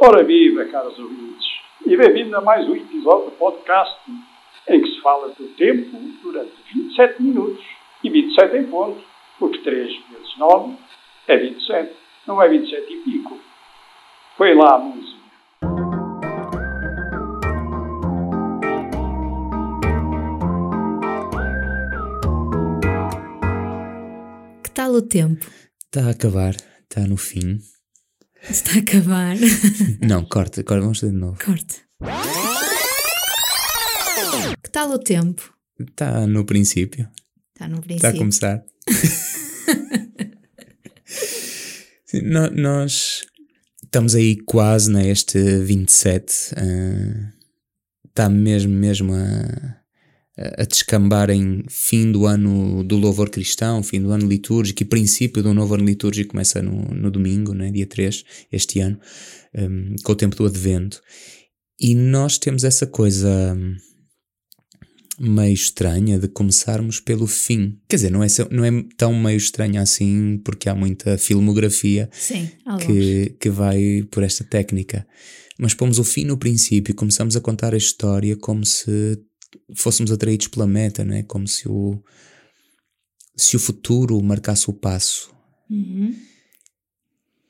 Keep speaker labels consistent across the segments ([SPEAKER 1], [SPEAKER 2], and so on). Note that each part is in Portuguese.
[SPEAKER 1] Ora viva, caros ouvintes, e bem-vindo a mais um episódio do podcast em que se fala do tempo durante 27 minutos e 27 em ponto, porque 3 vezes 9 é 27, não é 27 e pico. Foi lá a música.
[SPEAKER 2] Que tal o tempo?
[SPEAKER 3] Está a acabar, está no fim.
[SPEAKER 2] Está a acabar.
[SPEAKER 3] Não, corta, agora vamos fazer de novo.
[SPEAKER 2] Corte. Que tal o tempo?
[SPEAKER 3] Está no princípio,
[SPEAKER 2] Está no
[SPEAKER 3] está a
[SPEAKER 2] princípio.
[SPEAKER 3] começar. Sim, nó- nós estamos aí quase neste 27. ah, Está mesmo, mesmo a, a descambar em fim do ano do louvor cristão, fim do ano litúrgico e princípio do novo ano litúrgico começa no, no domingo, né, dia 3, este ano, hum, com o tempo do advento. E nós temos essa coisa hum, meio estranha de começarmos pelo fim. Quer dizer, não é, não é tão meio estranha assim, porque há muita filmografia
[SPEAKER 2] Sim,
[SPEAKER 3] que, que vai por esta técnica. Mas pomos o fim no princípio e começamos a contar a história como se fôssemos atraídos pela meta, não é? Como se o, se o futuro marcasse o passo.
[SPEAKER 2] Uhum.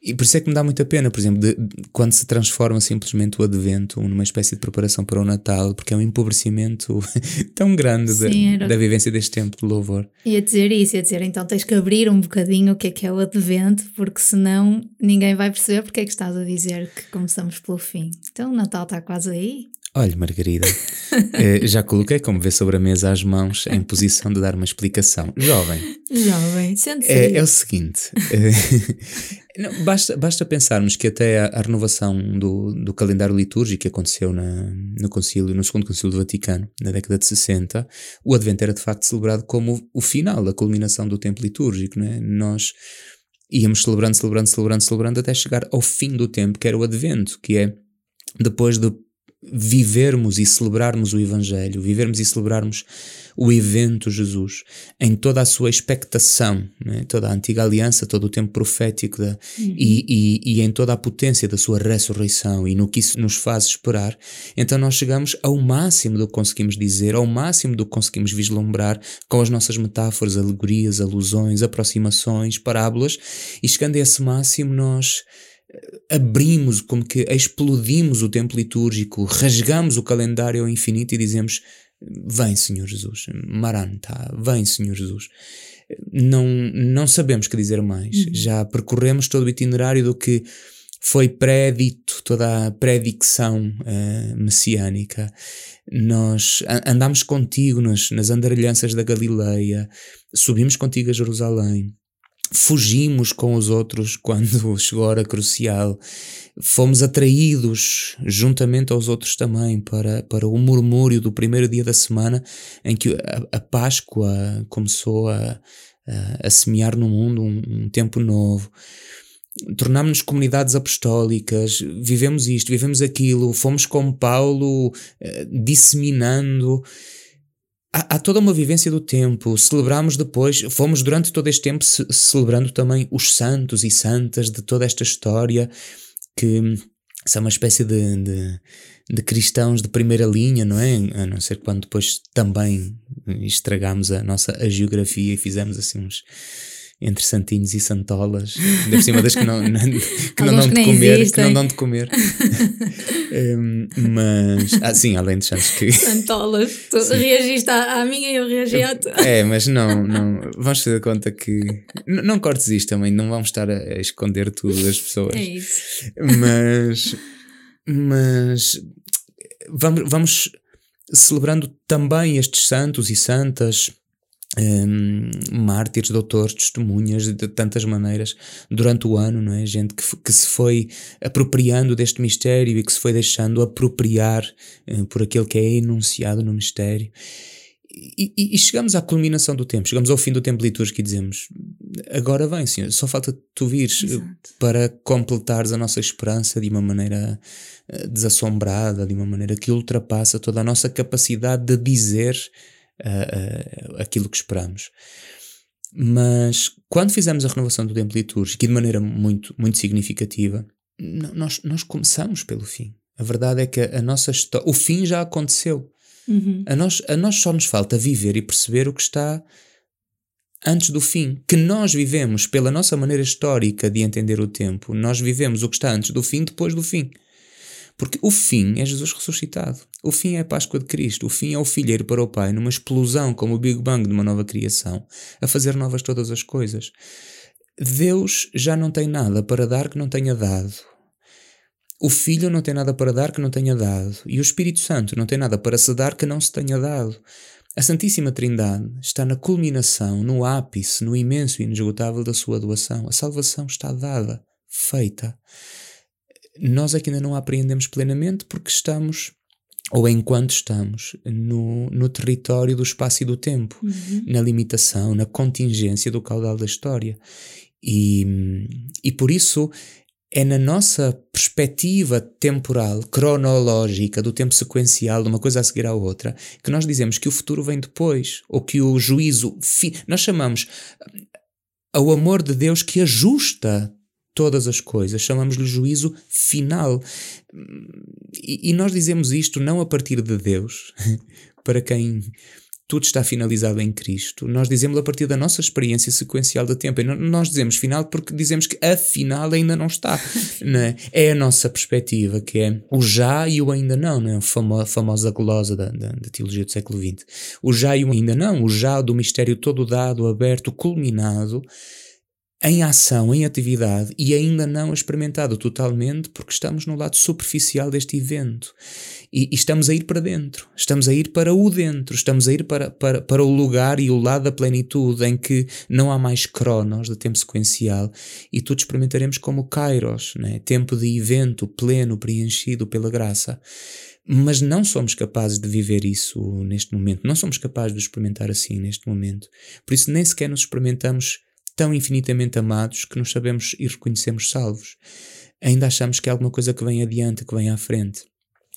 [SPEAKER 3] E por isso é que me dá muita pena, por exemplo, de- de- quando se transforma simplesmente o advento numa espécie de preparação para o Natal, porque é um empobrecimento tão grande da-
[SPEAKER 2] Sim, era-
[SPEAKER 3] da vivência deste tempo de louvor.
[SPEAKER 2] Ia dizer isso, ia dizer, então tens que abrir um bocadinho o que é que é o advento, porque senão ninguém vai perceber porque é que estás a dizer que começamos pelo fim. Então o Natal está quase aí.
[SPEAKER 3] Olha, Margarida, eh, já coloquei, como vê, sobre a mesa as mãos em posição de dar uma explicação. Jovem,
[SPEAKER 2] Jovem, sente-se
[SPEAKER 3] é, é o seguinte: eh, não, basta, basta pensarmos que até a, a renovação do, do calendário litúrgico que aconteceu na, no, concílio, no segundo concílio do Vaticano, na década de 60, o Advento era de facto celebrado como o final, a culminação do tempo litúrgico. É? Nós íamos celebrando, celebrando, celebrando, celebrando até chegar ao fim do tempo, que era o Advento, que é depois de vivermos e celebrarmos o Evangelho, vivermos e celebrarmos o evento Jesus em toda a sua expectação, né? toda a antiga aliança, todo o tempo profético da, e, e, e em toda a potência da sua ressurreição e no que isso nos faz esperar, então nós chegamos ao máximo do que conseguimos dizer, ao máximo do que conseguimos vislumbrar com as nossas metáforas, alegorias, alusões, aproximações, parábolas, e chegando a esse máximo nós abrimos, como que explodimos o tempo litúrgico, rasgamos o calendário ao infinito e dizemos: Vem, Senhor Jesus, Maranta, vem, Senhor Jesus. Não, não sabemos que dizer mais. Já percorremos todo o itinerário do que foi prédito, toda a predicção eh, messiânica. Nós a- andamos contigo nas, nas andarilhanças da Galileia, subimos contigo a Jerusalém, fugimos com os outros quando chegou a hora crucial, fomos atraídos juntamente aos outros também para, para o murmúrio do primeiro dia da semana em que a, a Páscoa começou a, a, a semear no mundo um, um tempo novo. Tornámos-nos comunidades apostólicas, vivemos isto, vivemos aquilo, fomos com Paulo eh, disseminando há, há toda uma vivência do tempo. Celebramos depois, fomos durante todo este tempo ce- celebrando também os santos e santas de toda esta história, que são uma espécie de, de, de cristãos de primeira linha, não é? A não ser quando depois também estragamos a nossa a geografia e fizemos assim uns. Entre santinhos e santolas, ainda por cima das que não, não- que não dão
[SPEAKER 2] que
[SPEAKER 3] de comer, que
[SPEAKER 2] existem.
[SPEAKER 3] não dão de comer. Hum, mas, ah, sim, além de santos que,
[SPEAKER 2] Santolas, tu reagiste à, à minha e eu reagi à tua.
[SPEAKER 3] É, mas não, não vamos fazer conta que. n- Não cortes isto também, não vamos estar a, a esconder tudo das pessoas.
[SPEAKER 2] É isso.
[SPEAKER 3] Mas. Mas. Vamos, vamos celebrando também estes santos e santas. Hum, mártires, doutores, testemunhas de tantas maneiras durante o ano, não é? Gente que, que se foi apropriando deste mistério e que se foi deixando apropriar eh, por aquele que é enunciado no mistério. E, e- e chegamos à culminação do tempo, chegamos ao fim do tempo litúrgico e dizemos: agora vem, Senhor, só falta tu vires eh,
[SPEAKER 2] Exato.
[SPEAKER 3] para completares a nossa esperança de uma maneira eh, desassombrada, de uma maneira que ultrapassa toda a nossa capacidade de dizer eh, aquilo que esperamos. Mas quando fizemos a renovação do tempo litúrgico, e de maneira muito, muito significativa, nós, nós começamos pelo fim. A verdade é que a nossa história, o fim já aconteceu.
[SPEAKER 2] Uhum.
[SPEAKER 3] A, nós, a nós só nos falta viver e perceber o que está antes do fim. Que nós vivemos, pela nossa maneira histórica de entender o tempo, nós vivemos o que está antes do fim, depois do fim. Porque o fim é Jesus ressuscitado. O fim é a Páscoa de Cristo. O fim é o Filho ir para o Pai numa explosão como o Big Bang de uma nova criação, a fazer novas todas as coisas. Deus já não tem nada para dar que não tenha dado. O Filho não tem nada para dar que não tenha dado. E o Espírito Santo não tem nada para se dar que não se tenha dado. A Santíssima Trindade está na culminação, no ápice, no imenso e inesgotável da sua doação. A salvação está dada, feita. Nós aqui ainda não a apreendemos plenamente porque estamos, ou enquanto estamos, no, no território do espaço e do tempo,
[SPEAKER 2] Uhum.
[SPEAKER 3] na limitação, na contingência do caudal da história. E, e por isso é na nossa perspectiva temporal, cronológica, do tempo sequencial, de uma coisa a seguir à outra, que nós dizemos que o futuro vem depois, ou que o juízo. Nós chamamos ao amor de Deus que ajusta todas as coisas, chamamos-lhe juízo final. E, e nós dizemos isto não a partir de Deus, para quem tudo está finalizado em Cristo. Nós dizemos a partir da nossa experiência sequencial do tempo. E nós dizemos final porque dizemos que afinal ainda não está. não é? a nossa perspectiva, que é o já e o ainda não, não é? a famo- famosa glosa da, da, da teologia do século XX. O já e o ainda não, o já do mistério todo dado, aberto, culminado, em ação, em atividade e ainda não experimentado totalmente porque estamos no lado superficial deste evento. E, e estamos a ir para dentro, estamos a ir para o dentro, estamos a ir para, para, para o lugar e o lado da plenitude em que não há mais cronos de tempo sequencial e tudo experimentaremos como kairos, né? tempo de evento pleno, preenchido pela graça. Mas não somos capazes de viver isso neste momento, não somos capazes de experimentar assim neste momento. Por isso, nem sequer nos experimentamos tão infinitamente amados que nos sabemos e reconhecemos salvos. Ainda achamos que é alguma coisa que vem adiante, que vem à frente.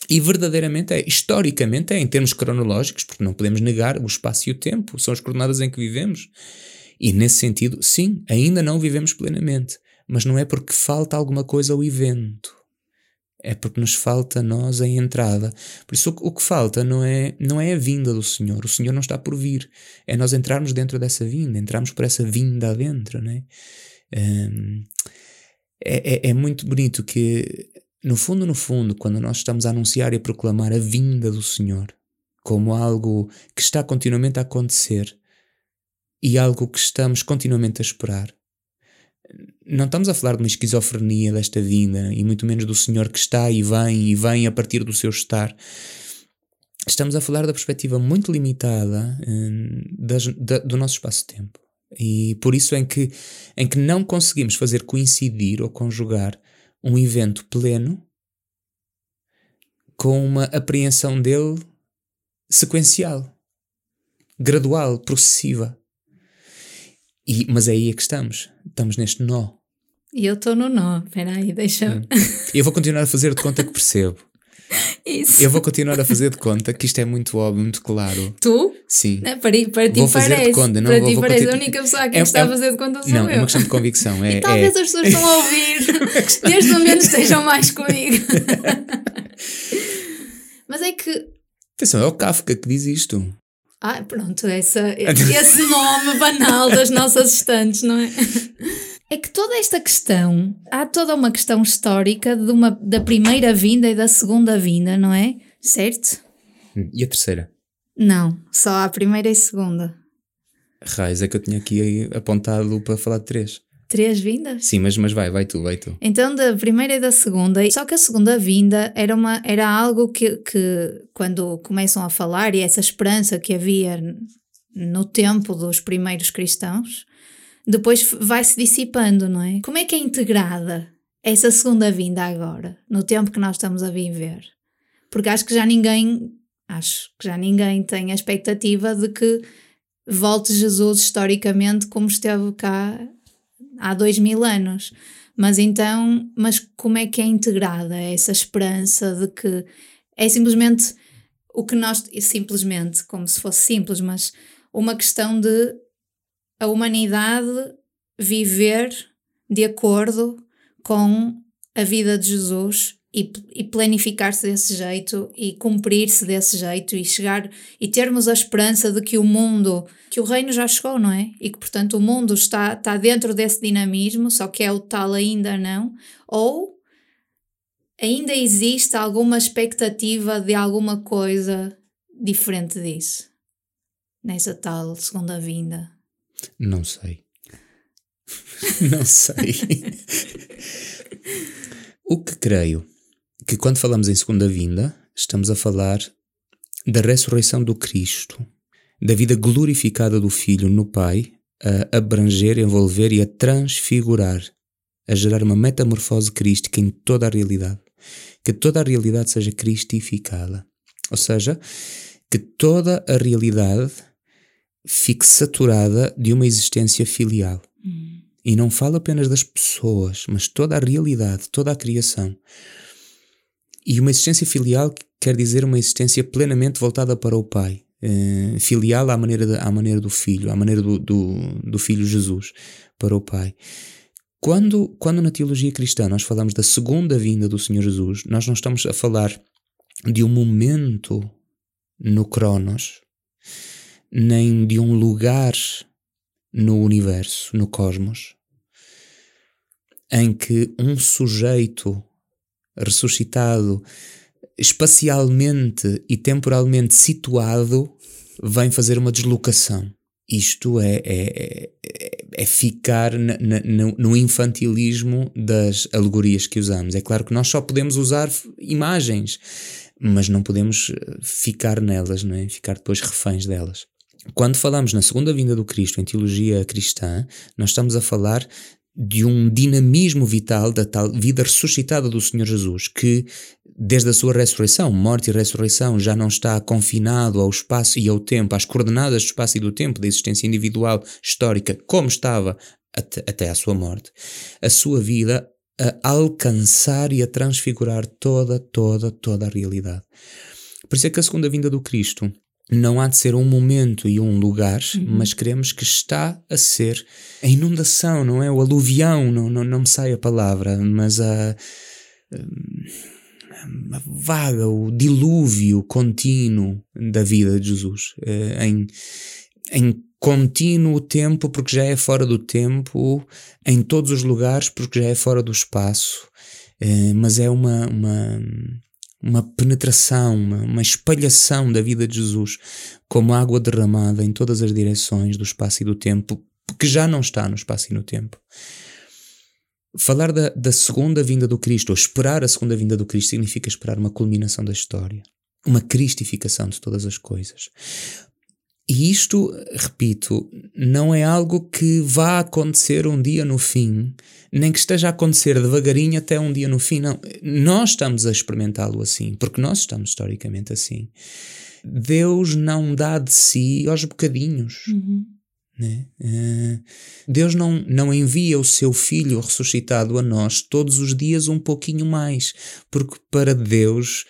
[SPEAKER 3] E verdadeiramente é, historicamente é, em termos cronológicos, porque não podemos negar o espaço e o tempo, são as coordenadas em que vivemos. E nesse sentido, sim, ainda não vivemos plenamente, mas não é porque falta alguma coisa ao evento. É porque nos falta a nós a entrada. Por isso, o que- falta não é, não é a vinda do Senhor. O Senhor não está por vir. É nós entrarmos dentro dessa vinda, entrarmos por essa vinda adentro, né? É, é, é muito bonito que, no fundo, no fundo, quando nós estamos a anunciar e a proclamar a vinda do Senhor como algo que está continuamente a acontecer e algo que estamos continuamente a esperar, não estamos a falar de uma esquizofrenia desta vinda e muito menos do Senhor que está e vem e vem a partir do seu estar. Estamos a falar da perspectiva muito limitada hum, das- da- do nosso espaço-tempo. E por isso em que, em que não conseguimos fazer coincidir ou conjugar um evento pleno com uma apreensão dele sequencial, gradual, processiva. E, mas é aí é que estamos. Estamos neste nó.
[SPEAKER 2] E eu estou no nó. Espera aí, deixa-me.
[SPEAKER 3] E eu vou continuar a fazer de conta que percebo.
[SPEAKER 2] Isso.
[SPEAKER 3] Eu vou continuar a fazer de conta que isto é muito óbvio, muito claro.
[SPEAKER 2] Tu?
[SPEAKER 3] Sim.
[SPEAKER 2] Não, para, para ti
[SPEAKER 3] Vou fazer de conta, não,
[SPEAKER 2] para
[SPEAKER 3] vou-
[SPEAKER 2] ti
[SPEAKER 3] vou
[SPEAKER 2] parece. A única pessoa aqui
[SPEAKER 3] É-
[SPEAKER 2] que está
[SPEAKER 3] é-
[SPEAKER 2] a fazer de conta sou
[SPEAKER 3] Não,
[SPEAKER 2] eu.
[SPEAKER 3] é uma questão de convicção. É,
[SPEAKER 2] E talvez
[SPEAKER 3] é-
[SPEAKER 2] as pessoas estão a ouvir. Neste momento estejam mais comigo. Mas é que.
[SPEAKER 3] Atenção, é o Kafka que diz isto.
[SPEAKER 2] Ah, pronto, essa, esse nome banal das nossas estantes, não é? É que toda esta questão, há toda uma questão histórica de uma, da primeira vinda e da segunda vinda, não é? Certo?
[SPEAKER 3] E a terceira?
[SPEAKER 2] Não, só a primeira e segunda.
[SPEAKER 3] Raiz, é que eu tinha aqui apontado para falar de três.
[SPEAKER 2] Três vindas?
[SPEAKER 3] Sim, mas, mas vai, vai tu, vai tu.
[SPEAKER 2] Então, da primeira e da segunda, só que a segunda vinda era, uma, era algo que, que, quando começam a falar, e essa esperança que havia no tempo dos primeiros cristãos, depois f- vai-se dissipando, não é? Como é que é integrada essa segunda vinda agora, no tempo que nós estamos a viver? Porque acho que já ninguém, acho que já ninguém tem a expectativa de que volte Jesus historicamente como esteve cá há dois mil anos. Mas então, mas como é que é integrada essa esperança de que é simplesmente o que nós, simplesmente, como se fosse simples, mas uma questão de a humanidade viver de acordo com a vida de Jesus e, e planificar-se desse jeito e cumprir-se desse jeito e chegar e termos a esperança de que o mundo, que o reino já chegou, não é? E que portanto o mundo está, está dentro desse dinamismo, só que é o tal ainda não, ou ainda existe alguma expectativa de alguma coisa diferente disso nessa tal segunda vinda?
[SPEAKER 3] Não sei. não sei. o que creio que quando falamos em segunda vinda, estamos a falar da ressurreição do Cristo, da vida glorificada do Filho no Pai, a abranger, envolver e a transfigurar, a gerar uma metamorfose crística em toda a realidade. Que toda a realidade seja cristificada. Ou seja, que toda a realidade fique saturada de uma existência filial. Hum. E não falo apenas das pessoas, mas toda a realidade, toda a criação. E uma existência filial quer dizer uma existência plenamente voltada para o Pai. Uh, filial à maneira, de, à maneira do Filho, à maneira do, do, do, Filho Jesus para o Pai. Quando, quando na teologia cristã nós falamos da segunda vinda do Senhor Jesus, nós não estamos a falar de um momento no Cronos, nem de um lugar no universo, no cosmos, em que um sujeito ressuscitado, espacialmente e temporalmente situado, vem fazer uma deslocação. Isto é, é, é, é ficar na, na, no infantilismo das alegorias que usamos. É claro que nós só podemos usar imagens, mas não podemos ficar nelas, não é? ficar depois reféns delas. Quando falamos na segunda vinda do Cristo em teologia cristã, nós estamos a falar de um dinamismo vital da tal vida ressuscitada do Senhor Jesus, que desde a sua ressurreição, morte e ressurreição, já não está confinado ao espaço e ao tempo, às coordenadas do espaço e do tempo da existência individual histórica, como estava até, até à sua morte. A sua vida a alcançar e a transfigurar toda, toda, toda a realidade. Por isso é que a segunda vinda do Cristo não há de ser um momento e um lugar, uhum. mas queremos que está a ser a inundação, não é? O aluvião, não, não, não me sai a palavra, mas a, a vaga, o dilúvio contínuo da vida de Jesus, eh, em, em contínuo tempo, porque já é fora do tempo, em todos os lugares, porque já é fora do espaço, eh, mas é uma, uma uma penetração, uma, uma espalhação da vida de Jesus, como água derramada em todas as direções do espaço e do tempo, que já não está no espaço e no tempo. Falar da, da segunda vinda do Cristo, ou esperar a segunda vinda do Cristo, significa esperar uma culminação da história, uma cristificação de todas as coisas. E isto, repito, não é algo que vá acontecer um dia no fim, nem que esteja a acontecer devagarinho até um dia no fim. Não. Nós estamos a experimentá-lo assim, porque nós estamos historicamente assim. Deus não dá de si aos bocadinhos. Uhum. Né? Uh, Deus não, não envia o seu Filho ressuscitado a nós todos os dias um pouquinho mais, porque para Deus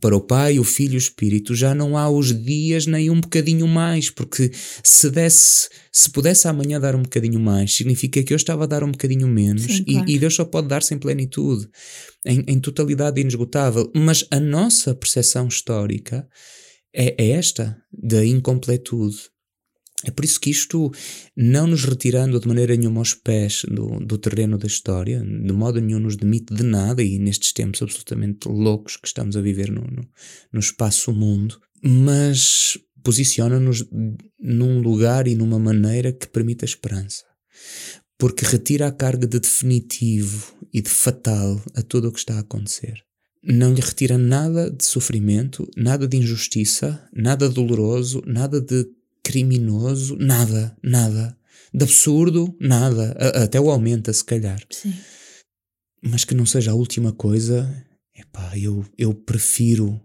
[SPEAKER 3] para o Pai, o Filho e o Espírito já não há os dias nem um bocadinho mais, porque se desse, se pudesse amanhã dar um bocadinho mais, significa que eu estava a dar um bocadinho menos Sim, e, claro. e, Deus só pode dar-se em plenitude, em, em totalidade inesgotável. Mas a nossa percepção histórica é, é esta, da incompletude. É por isso que isto, não nos retirando de maneira nenhuma aos pés do, do terreno da história, de modo nenhum nos demite de nada, e nestes tempos absolutamente loucos que estamos a viver no, no, no espaço mundo, mas posiciona-nos num lugar e numa maneira que permite a esperança. Porque retira a carga de definitivo e de fatal a tudo o que está a acontecer. Não lhe retira nada de sofrimento, nada de injustiça, nada doloroso, nada de criminoso, nada, nada. De absurdo, nada. A, até o aumenta, se calhar.
[SPEAKER 2] Sim.
[SPEAKER 3] Mas que não seja a última coisa, epá, eu, eu prefiro.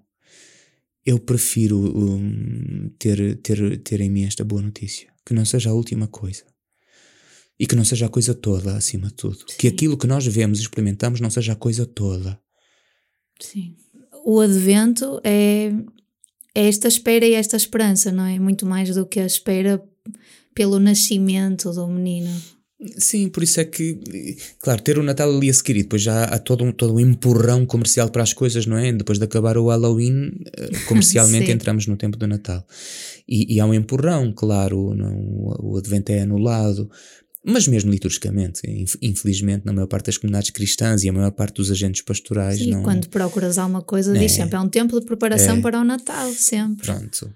[SPEAKER 3] Eu prefiro um, ter, ter, ter em mim esta boa notícia. Que não seja a última coisa. E que não seja a coisa toda, acima de tudo. Sim. Que aquilo que nós vemos e experimentamos não seja a coisa toda.
[SPEAKER 2] Sim. O advento é é esta espera e esta esperança, não é? Muito mais do que a espera pelo nascimento do menino.
[SPEAKER 3] Sim, por isso é que, claro, ter o Natal ali a seguir e depois já há todo um, todo um empurrão comercial para as coisas, não é? Depois de acabar o Halloween, eh, comercialmente entramos no tempo do Natal. E, e há um empurrão, claro, não, o Advento é anulado, mas mesmo liturgicamente, infelizmente, na maior parte das comunidades cristãs e a maior parte dos agentes pastorais.
[SPEAKER 2] Sim,
[SPEAKER 3] não...
[SPEAKER 2] quando procuras alguma coisa, é, diz sempre é um tempo de preparação é, para o Natal, sempre.
[SPEAKER 3] Pronto.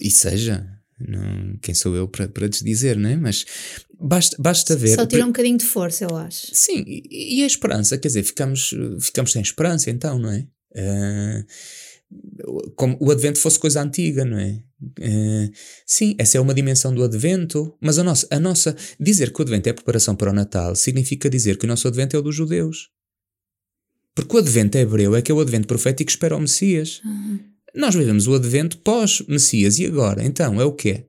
[SPEAKER 3] E seja, não, quem sou eu para, para dizer, não é? Mas basta, basta ver.
[SPEAKER 2] Só tira um bocadinho de força, eu acho.
[SPEAKER 3] Sim, e, e a esperança, quer dizer, ficamos, ficamos sem esperança então, não é? Uh, como o advento fosse coisa antiga, não é? Uh, sim, essa é uma dimensão do advento, mas a nossa, a nossa. Dizer que o advento é preparação para o Natal significa dizer que o nosso advento é o dos judeus. Porque o advento hebreu é que é o advento profético que espera o Messias. Uhum. Nós vivemos o advento pós-Messias e agora? Então, é o quê?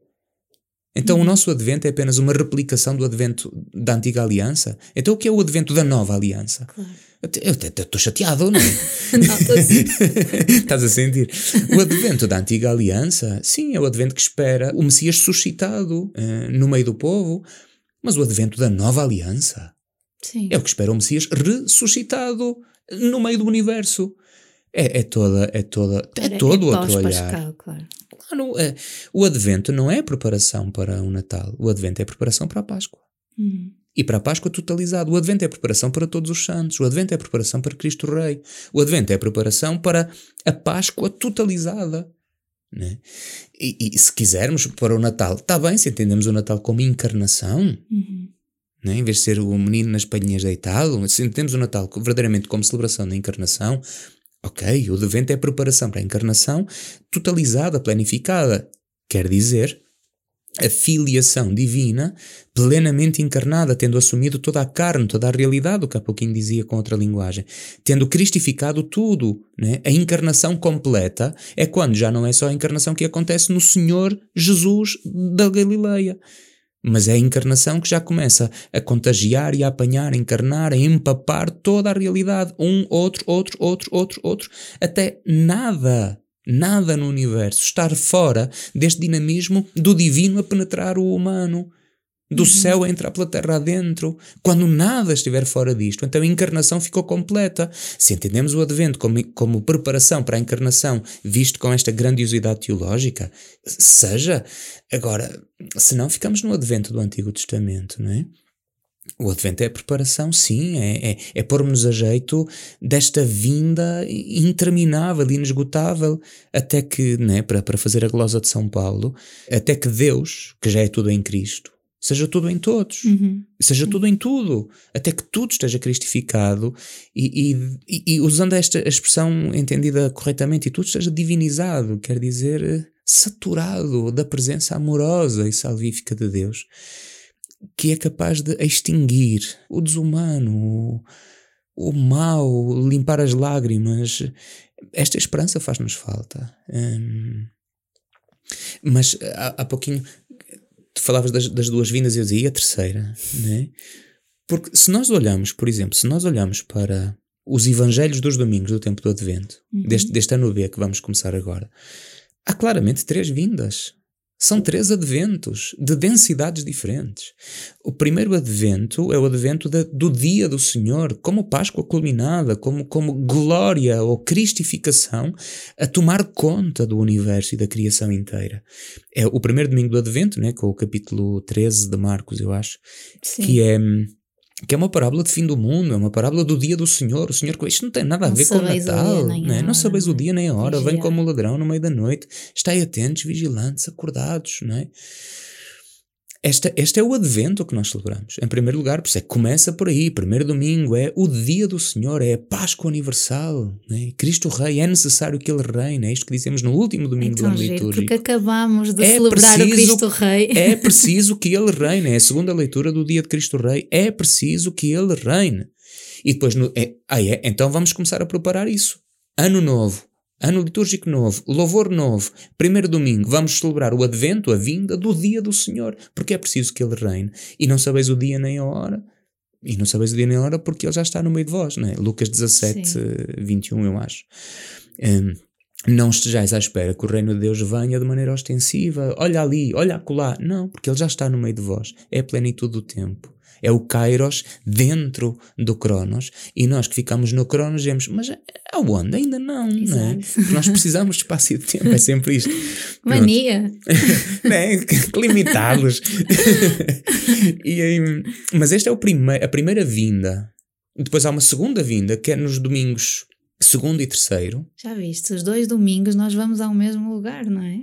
[SPEAKER 3] Então uhum. o nosso advento é apenas uma replicação do advento da antiga aliança? Então o que é o advento da nova aliança? Claro. Eu estou chateado, não é? não, estou assim. Estás a sentir? O advento da antiga aliança, sim, é o advento que espera o Messias suscitado uh, no meio do povo, mas o advento da nova aliança sim. é o que espera o Messias ressuscitado no meio do universo. É, é toda, é toda, é, é todo outro olhar. Pascal, claro. claro é, o advento não é preparação para o Natal, o advento é preparação para a Páscoa. Uhum. E para a Páscoa totalizado. O Advento é preparação para todos os santos. O Advento é preparação para Cristo Rei. O Advento é preparação para a Páscoa totalizada. Né? E, e, se quisermos para o Natal, está bem se entendemos o Natal como encarnação, uhum. né? em vez de ser o menino nas palhinhas deitado, se entendemos o Natal verdadeiramente como celebração da encarnação, ok, o Advento é preparação para a encarnação totalizada, planificada. Quer dizer a filiação divina plenamente encarnada, tendo assumido toda a carne, toda a realidade, o que há pouquinho dizia com outra linguagem, tendo cristificado tudo. Né? A encarnação completa é quando já não é só a encarnação que acontece no Senhor Jesus da Galileia, mas é a encarnação que já começa a contagiar e a apanhar, a encarnar, a empapar toda a realidade, um, outro, outro, outro, outro, outro, até nada nada no universo estar fora deste dinamismo do divino a penetrar o humano, do uhum. céu a entrar pela terra adentro, quando nada estiver fora disto. Então a encarnação ficou completa. Se entendemos o advento como, como preparação para a encarnação, visto com esta grandiosidade teológica, seja. Agora, se não, ficamos no advento do Antigo Testamento, não é? O Advento é a preparação, sim, é, é, é pôr-nos a jeito desta vinda interminável, inesgotável, até que, né, para, para fazer a glosa de São Paulo, até que Deus, que já é tudo em Cristo, seja tudo em todos, uhum. seja tudo em tudo, até que tudo esteja cristificado e, e, e, usando esta expressão entendida corretamente, e tudo esteja divinizado, quer dizer, saturado da presença amorosa e salvífica de Deus que é capaz de extinguir o desumano, o, o mal, limpar as lágrimas. Esta esperança faz-nos falta. Hum, mas há, há pouquinho tu falavas das, das duas vindas e eu dizia e a terceira, né? Porque se nós olhamos, por exemplo, se nós olhamos para os evangelhos dos domingos do tempo do Advento, uhum. deste, deste ano B que vamos começar agora, há claramente três vindas. São três adventos de densidades diferentes. O primeiro advento é o advento de, do dia do Senhor, como Páscoa culminada, como, como glória ou cristificação a tomar conta do universo e da criação inteira. É o primeiro domingo do advento, né, com o capítulo 13 de Marcos, eu acho, Sim. que é que é uma parábola de fim do mundo, é uma parábola do dia do Senhor. O Senhor, isto não tem nada a ver com o Natal, né? não sabeis o dia nem a hora, vem como o ladrão no meio da noite. Estai atentos, vigilantes, acordados, não é? Esta, este é o advento que nós celebramos. Em primeiro lugar, por isso é que começa por aí. Primeiro domingo é o dia do Senhor, é a Páscoa Universal. Né? Cristo Rei, é necessário que Ele reine. É isto que dizemos no último domingo então, do ano litúrgico.
[SPEAKER 2] Porque acabamos de é celebrar preciso, o Cristo Rei.
[SPEAKER 3] É preciso que Ele reine. É a segunda leitura do dia de Cristo Rei. É preciso que Ele reine. E depois, no, é, ah, é, então vamos começar a preparar isso. Ano novo, Ano litúrgico novo, louvor novo, primeiro domingo, vamos celebrar o advento, a vinda do dia do Senhor, porque é preciso que Ele reine. E não sabeis o dia nem a hora, e não sabeis o dia nem a hora porque Ele já está no meio de vós, né? Lucas 17, Sim. 21, eu acho. Um, não estejais à espera que o reino de Deus venha de maneira ostensiva, olha ali, olha acolá. Não, porque Ele já está no meio de vós. É a plenitude do tempo. É o Kairos dentro do Cronos. E nós que ficamos no Cronos dizemos, mas aonde? Ainda não, não é? Porque nós precisamos de espaço e de tempo, é sempre isto.
[SPEAKER 2] Mania!
[SPEAKER 3] né? Limitados. e, mas esta é prime a primeira vinda. Depois há uma segunda vinda, que é nos domingos segundo e terceiro.
[SPEAKER 2] Já viste, os dois domingos nós vamos ao mesmo lugar, não é?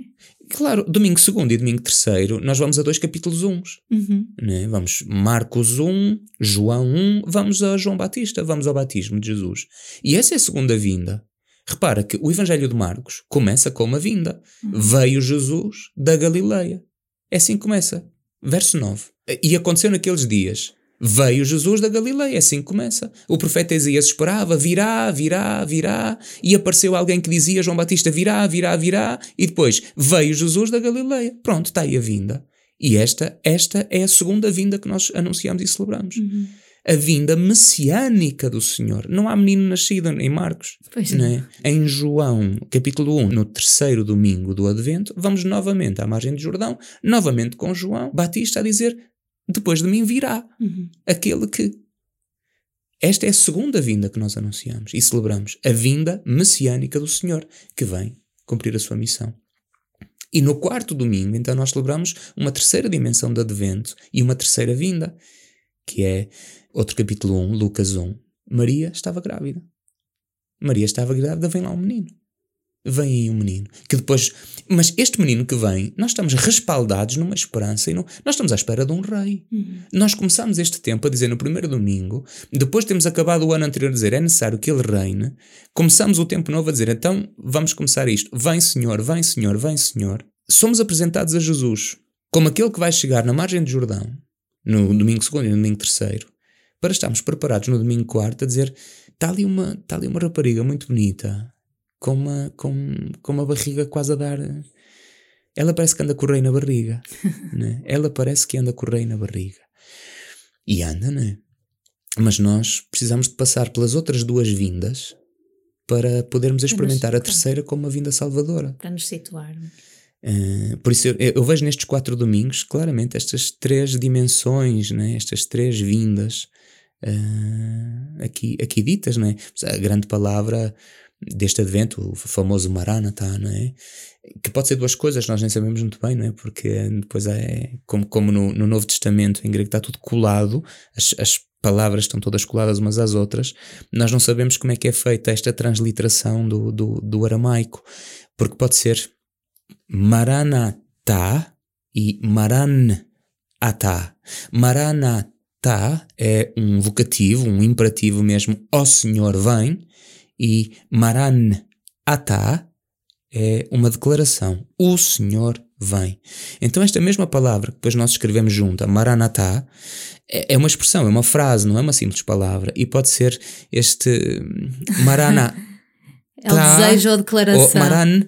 [SPEAKER 3] Claro, domingo segundo e domingo terceiro, nós vamos a dois capítulos uns.
[SPEAKER 2] Uhum.
[SPEAKER 3] Né? Vamos Marcos 1, João 1, vamos a João Batista, vamos ao batismo de Jesus. E essa é a segunda vinda. Repara que o Evangelho de Marcos começa com uma vinda. Uhum. Veio Jesus da Galileia. É assim que começa. Verso 9. E aconteceu naqueles dias Veio Jesus da Galileia, é assim que começa. O profeta Isaías esperava, virá, virá, virá, e apareceu alguém que dizia, João Batista, virá, virá, virá, e depois veio Jesus da Galileia. Pronto, está aí a vinda. E esta, esta é a segunda vinda que nós anunciamos e celebramos.
[SPEAKER 2] Uhum.
[SPEAKER 3] A vinda messiânica do Senhor. Não há menino nascido em Marcos.
[SPEAKER 2] Pois.
[SPEAKER 3] É? Em João, capítulo 1, no terceiro domingo do Advento, vamos novamente à margem de Jordão, novamente com João Batista a dizer: depois de mim virá
[SPEAKER 2] uhum.
[SPEAKER 3] aquele que. Esta é a segunda vinda que nós anunciamos e celebramos, a vinda messiânica do Senhor, que vem cumprir a sua missão. E no quarto domingo, então, nós celebramos uma terceira dimensão do advento e uma terceira vinda, que é outro capítulo 1, Lucas 1. Maria estava grávida. Maria estava grávida, vem lá um menino vem aí um menino. Que depois. Mas este menino que vem, nós estamos respaldados numa esperança e no, nós estamos à espera de um rei.
[SPEAKER 2] Uhum.
[SPEAKER 3] Nós começamos este tempo a dizer no primeiro domingo, depois temos acabado o ano anterior a dizer é necessário que ele reine. Começamos o tempo novo a dizer então vamos começar isto. Vem Senhor, vem Senhor, vem Senhor. Somos apresentados a Jesus como aquele que vai chegar na margem de Jordão, no domingo segundo e no domingo terceiro, para estarmos preparados no domingo quarto a dizer está ali uma, está ali uma rapariga muito bonita com uma, com, com uma barriga quase a dar. Ela parece que anda correr na barriga. né? Ela parece que anda correr na barriga. E anda, né? Mas nós precisamos de passar pelas outras duas vindas para podermos experimentar a terceira como uma vinda salvadora.
[SPEAKER 2] Para nos situar.
[SPEAKER 3] Uh, por isso eu, eu, vejo nestes quatro domingos claramente estas três dimensões, né? estas três vindas uh, aqui, aqui ditas. Né? A grande palavra deste advento, o famoso Maranatha, não é? Que pode ser duas coisas, nós nem sabemos muito bem, não é? Porque depois é como, como no, no Novo Testamento, em grego está tudo colado, as, as palavras estão todas coladas umas às outras, nós não sabemos como é que é feita esta transliteração do, do, do aramaico, porque pode ser Maranatha e Maranatha. Maranatha é um vocativo, um imperativo mesmo, ó Senhor vem, e Maran Ata é uma declaração. O Senhor vem. Então, esta mesma palavra que depois nós escrevemos junto, a Maranatá, é, é uma expressão, é uma frase, não é uma simples palavra. E pode ser este Marana.
[SPEAKER 2] é o desejo ou declaração.
[SPEAKER 3] Maran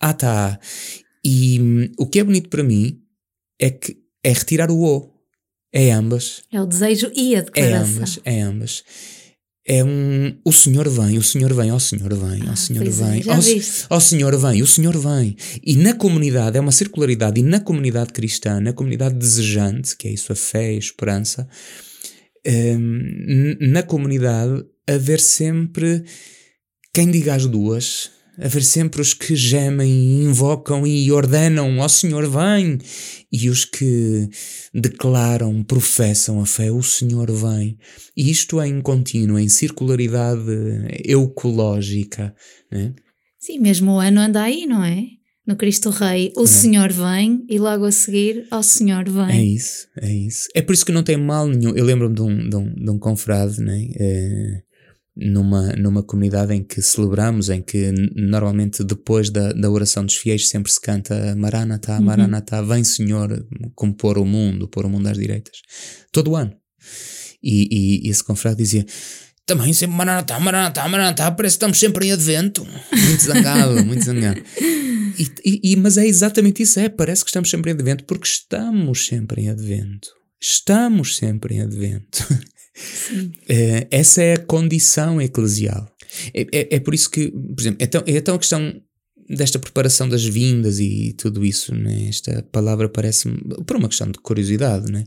[SPEAKER 3] Ata. E hum, o que é bonito para mim é que é retirar o O. É ambas.
[SPEAKER 2] É o desejo e a declaração.
[SPEAKER 3] É ambas, é ambas é um. O Senhor vem, o Senhor vem, ó Senhor vem, ó ah, Senhor vem, ó, Senhor vem, o Senhor vem. E na comunidade, é uma circularidade, e na comunidade cristã, na comunidade desejante, que é isso, a fé e a esperança, um, na comunidade, haver sempre quem diga as duas, haver sempre os que gemem e invocam e ordenam, ó Senhor, vem, e os que declaram, professam a fé, o Senhor vem. E isto é em contínuo, em circularidade eucológica. Né?
[SPEAKER 2] Sim, mesmo o ano anda aí, não é? No Cristo Rei, o é. Senhor vem e logo a seguir, ao Senhor vem.
[SPEAKER 3] É isso, é isso. É por isso que não tem mal nenhum. Eu lembro-me de um, de, um, de um confrade, né? É numa, numa comunidade em que celebramos, em que normalmente depois da, da oração dos fiéis sempre se canta Maranatá, uhum. Maranatá, vem Senhor compor o mundo, pôr o mundo às direitas. Todo o ano. E, e, e esse confrade dizia, também sempre Maranatá, Maranatá, Maranatá, parece que estamos sempre em advento. Muito zangado, muito zangado. E, e, mas é exatamente isso, é, parece que estamos sempre em advento, porque estamos sempre em advento. Estamos sempre em advento.
[SPEAKER 2] É,
[SPEAKER 3] essa é a condição eclesial. É, é, é, por isso que, por exemplo, é tão, é tão a questão desta preparação das vindas e tudo isso, né? esta palavra parece-me, por uma questão de curiosidade, né?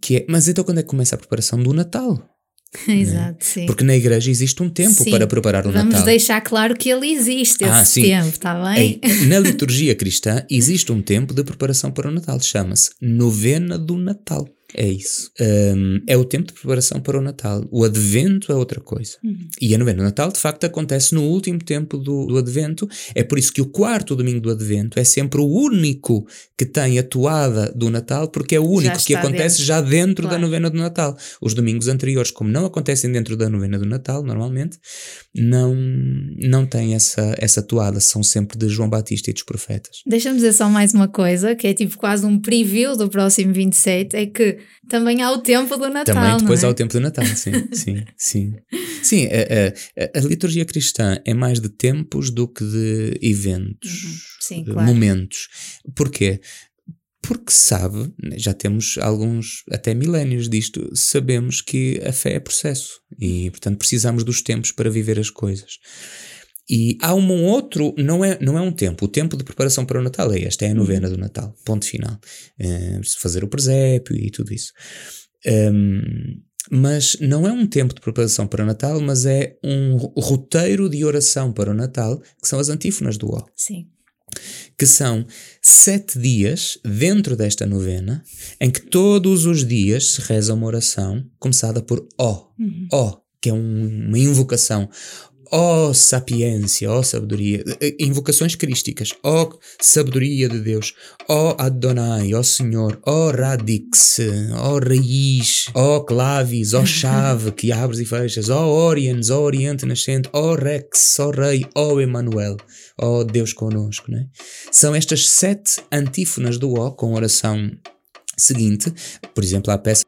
[SPEAKER 3] que é, mas então quando é que começa a preparação do Natal?
[SPEAKER 2] Exato, sim.
[SPEAKER 3] Porque na igreja existe um tempo
[SPEAKER 2] Sim.
[SPEAKER 3] para preparar o
[SPEAKER 2] Vamos
[SPEAKER 3] Natal.
[SPEAKER 2] deixar claro que ele existe, esse
[SPEAKER 3] Ah, sim.
[SPEAKER 2] tempo, está bem?
[SPEAKER 3] Em- na liturgia cristã existe um tempo de preparação para o Natal, chama-se Novena do Natal. É isso. Hum, é o tempo de preparação para o Natal. O Advento é outra coisa.
[SPEAKER 2] Uhum.
[SPEAKER 3] E a novena do Natal, de facto, acontece no último tempo do, do Advento. É por isso que o quarto domingo do Advento é sempre o único que tem a toada do Natal, porque é o único que acontece
[SPEAKER 2] dentro.
[SPEAKER 3] já dentro da
[SPEAKER 2] Claro.
[SPEAKER 3] novena do Natal. Os domingos anteriores, como não acontecem dentro da novena do Natal, normalmente, não, não têm essa, essa toada. São sempre de João Batista e dos profetas.
[SPEAKER 2] Deixa-me dizer só mais uma coisa, que é tipo quase um preview do próximo 27, é que também há o tempo do Natal,
[SPEAKER 3] Também depois
[SPEAKER 2] não
[SPEAKER 3] há
[SPEAKER 2] é?
[SPEAKER 3] o tempo do Natal, sim, sim, sim. Sim, a, a- a liturgia cristã é mais de tempos do que de eventos,
[SPEAKER 2] Uhum, sim,
[SPEAKER 3] eh,
[SPEAKER 2] claro.
[SPEAKER 3] momentos. Porquê? Porque sabe, já temos alguns, até milénios disto, sabemos que a fé é processo e, portanto, precisamos dos tempos para viver as coisas. E há um outro, não é, não é um tempo, o tempo de preparação para o Natal é este, é a novena do Natal, ponto final. Eh, fazer o presépio e tudo isso. Um, mas não é um tempo de preparação para o Natal, mas é um ro- roteiro de oração para o Natal, que são as antífonas do O,
[SPEAKER 2] Sim.
[SPEAKER 3] que são sete dias dentro desta novena, em que todos os dias se reza uma oração começada por O,
[SPEAKER 2] Uhum.
[SPEAKER 3] O, que é um- uma invocação. Ó sapiência, ó sabedoria, eh, invocações crísticas, ó sabedoria de Deus, ó Adonai, ó Senhor, ó Radix, ó raiz, ó clavis, ó chave que abres e fechas, ó Oriens, ó Oriente Nascente, ó Rex, ó Rei, ó Emanuel, ó Deus conosco, né? São estas sete antífonas do ó com oração seguinte, por exemplo, a peça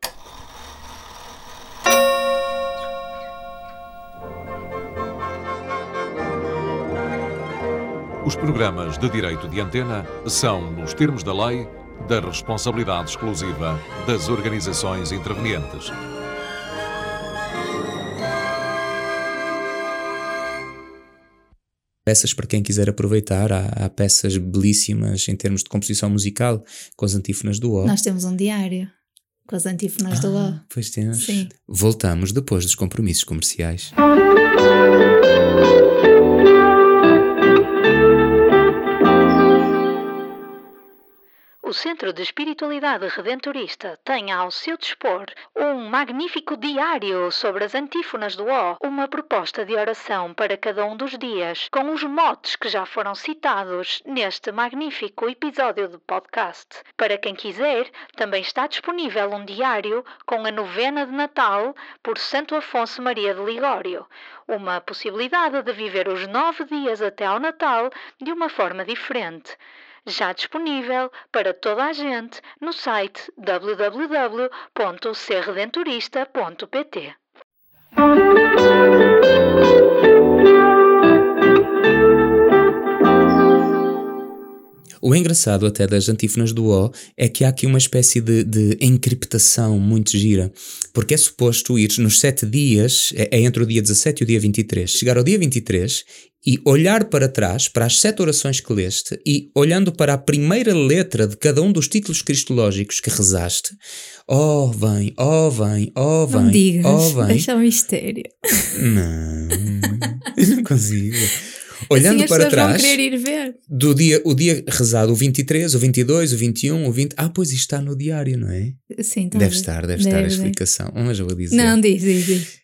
[SPEAKER 4] Os programas de direito de antena são, nos termos da lei, da responsabilidade exclusiva das organizações intervenientes.
[SPEAKER 3] peças para quem quiser aproveitar. Há, há peças belíssimas em termos de composição musical com as antífonas do O.
[SPEAKER 2] Nós temos um diário com as antífonas do O.
[SPEAKER 3] Ah, pois temos.
[SPEAKER 2] Sim.
[SPEAKER 3] Voltamos depois dos compromissos comerciais.
[SPEAKER 5] O Centro de Espiritualidade Redentorista tem ao seu dispor um magnífico diário sobre as antífonas do O, uma proposta de oração para cada um dos dias, com os motes que já foram citados neste magnífico episódio do podcast. Para quem quiser, também está disponível um diário com a novena de Natal por Santo Afonso Maria de Ligório, uma possibilidade de viver os nove dias até ao Natal de uma forma diferente já disponível para toda a gente no site www.serredentorista.pt.
[SPEAKER 3] O engraçado até das antífonas do O é que há aqui uma espécie de, de encriptação muito gira, porque é suposto ir nos sete dias, é, é entre o dia 17 e o dia 23, chegar ao dia 23 e olhar para trás, para as sete orações que leste, e olhando para a primeira letra de cada um dos títulos cristológicos que rezaste, ó vem, ó vem, ó vem,
[SPEAKER 2] Não digas,
[SPEAKER 3] ó vem.
[SPEAKER 2] deixa o mistério.
[SPEAKER 3] Não, eu não consigo. Olhando
[SPEAKER 2] assim as
[SPEAKER 3] para trás, do dia, o dia rezado, o 23, o 22, o 21, o 20. Ah, pois isto está no diário, não é?
[SPEAKER 2] Sim,
[SPEAKER 3] Deve estar, deve, estar a
[SPEAKER 2] deve.
[SPEAKER 3] explicação. Mas eu vou dizer.
[SPEAKER 2] Não, diz, diz, diz.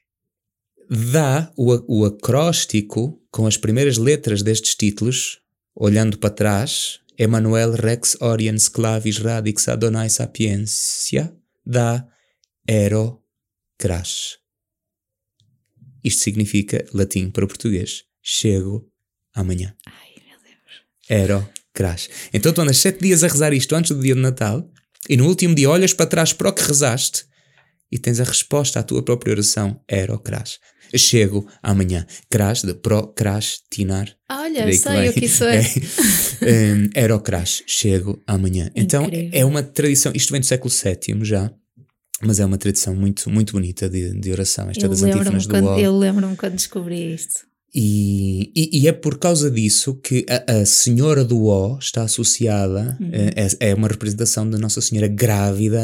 [SPEAKER 3] Dá o, o acróstico com as primeiras letras destes títulos, olhando para trás, Emanuel Rex Oriens Clavis Radix Adonai Sapiência, dá Ero Crash. Isto significa, latim para português, chego amanhã.
[SPEAKER 2] Ai, meu Deus.
[SPEAKER 3] Ero Crash. Então tu andas sete dias a rezar isto antes do dia de Natal e no último dia olhas para trás para o que rezaste e tens a resposta à tua própria oração. Ero Crash. Chego amanhã. Crash de procrastinar.
[SPEAKER 2] Olha, sei o que isso é.
[SPEAKER 3] um, Ero Crash. Chego amanhã. Então
[SPEAKER 2] Incrível.
[SPEAKER 3] é uma tradição, isto vem do século VII já, mas é uma tradição muito, muito bonita de, de oração, esta
[SPEAKER 2] Eu
[SPEAKER 3] das antífonas do O.
[SPEAKER 2] eu lembro-me quando descobri isto.
[SPEAKER 3] E, e, e, é por causa disso que a, a Senhora do Ó está associada, uhum. é, é, uma representação da Nossa Senhora grávida,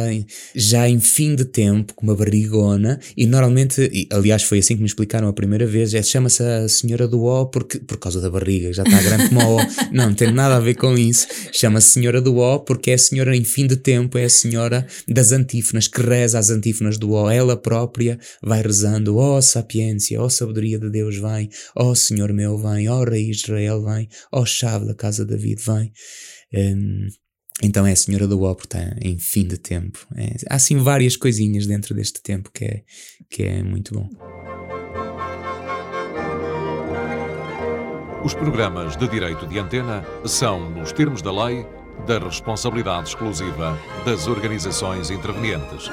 [SPEAKER 3] já em fim de tempo, com uma barrigona, e normalmente, e, aliás foi assim que me explicaram a primeira vez, é, chama-se a Senhora do Ó porque, por causa da barriga, já está grande como a Ó. Não, não tem nada a ver com isso. Chama-se Senhora do Ó porque é a Senhora em fim de tempo, é a Senhora das antífonas, que reza as antífonas do Ó. Ela própria vai rezando, ó sapiência, ó sabedoria de Deus, vem Ó oh, Senhor meu, vem, ó oh, Rei Israel, vem, ó oh, chave da casa de David, vem. Um, então é a Senhora do Ó, está em fim de tempo. É, há assim várias coisinhas dentro deste tempo que é, que é muito bom.
[SPEAKER 4] Os programas de direito de antena são, nos termos da lei, da responsabilidade exclusiva das organizações intervenientes.